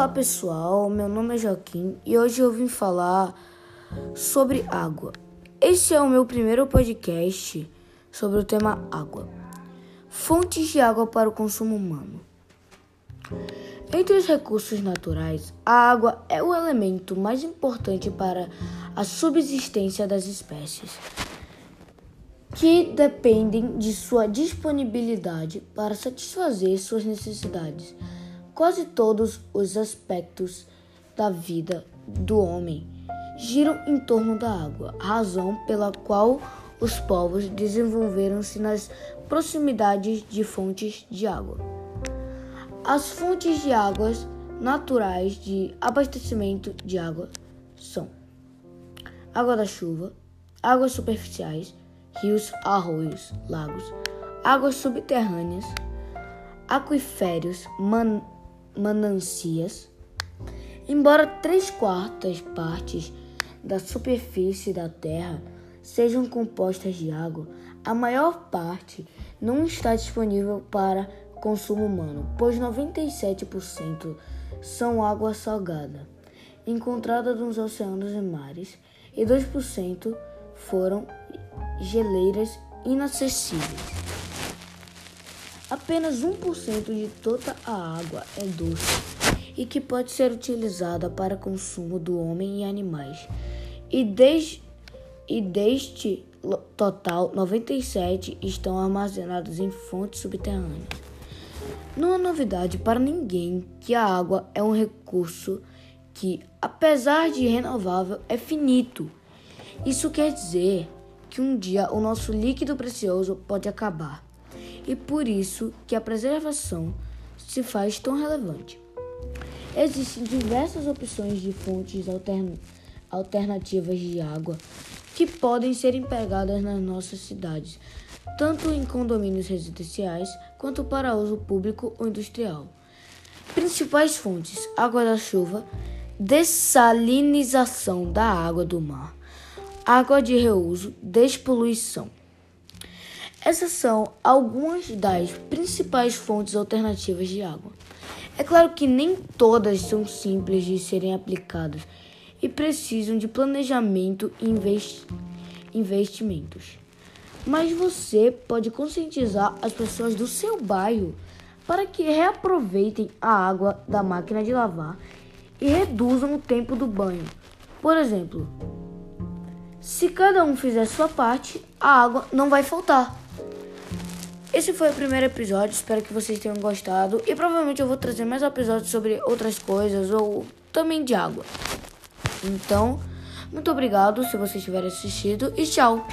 Olá pessoal, meu nome é Joaquim e hoje eu vim falar sobre água. Esse é o meu primeiro podcast sobre o tema água. Fontes de água para o consumo humano. Entre os recursos naturais, a água é o elemento mais importante para a subsistência das espécies, que dependem de sua disponibilidade para satisfazer suas necessidades Quase todos os aspectos da vida do homem giram em torno da água, razão pela qual os povos desenvolveram-se nas proximidades de fontes de água. As fontes de águas naturais de abastecimento de água são água da chuva, águas superficiais, rios, arroios, lagos, águas subterrâneas, aquiférios, man manancias. Embora três quartas partes da superfície da Terra sejam compostas de água, a maior parte não está disponível para consumo humano, pois 97% são água salgada, encontrada nos oceanos e mares, e 2% foram geleiras inacessíveis. Apenas 1% de toda a água é doce e que pode ser utilizada para consumo do homem e animais. E, des, e deste total, 97 estão armazenados em fontes subterrâneas. Não é novidade para ninguém que a água é um recurso que, apesar de renovável, é finito. Isso quer dizer que um dia o nosso líquido precioso pode acabar e por isso que a preservação se faz tão relevante. Existem diversas opções de fontes altern alternativas de água que podem ser empregadas nas nossas cidades, tanto em condomínios residenciais quanto para uso público ou industrial. Principais fontes: água da chuva, dessalinização da água do mar, água de reuso, despoluição. Essas são algumas das principais fontes alternativas de água. É claro que nem todas são simples de serem aplicadas e precisam de planejamento e investimentos. Mas você pode conscientizar as pessoas do seu bairro para que reaproveitem a água da máquina de lavar e reduzam o tempo do banho. Por exemplo, se cada um fizer sua parte, a água não vai faltar. Esse foi o primeiro episódio, espero que vocês tenham gostado. E provavelmente eu vou trazer mais episódios sobre outras coisas ou também de água. Então, muito obrigado se vocês tiverem assistido e tchau!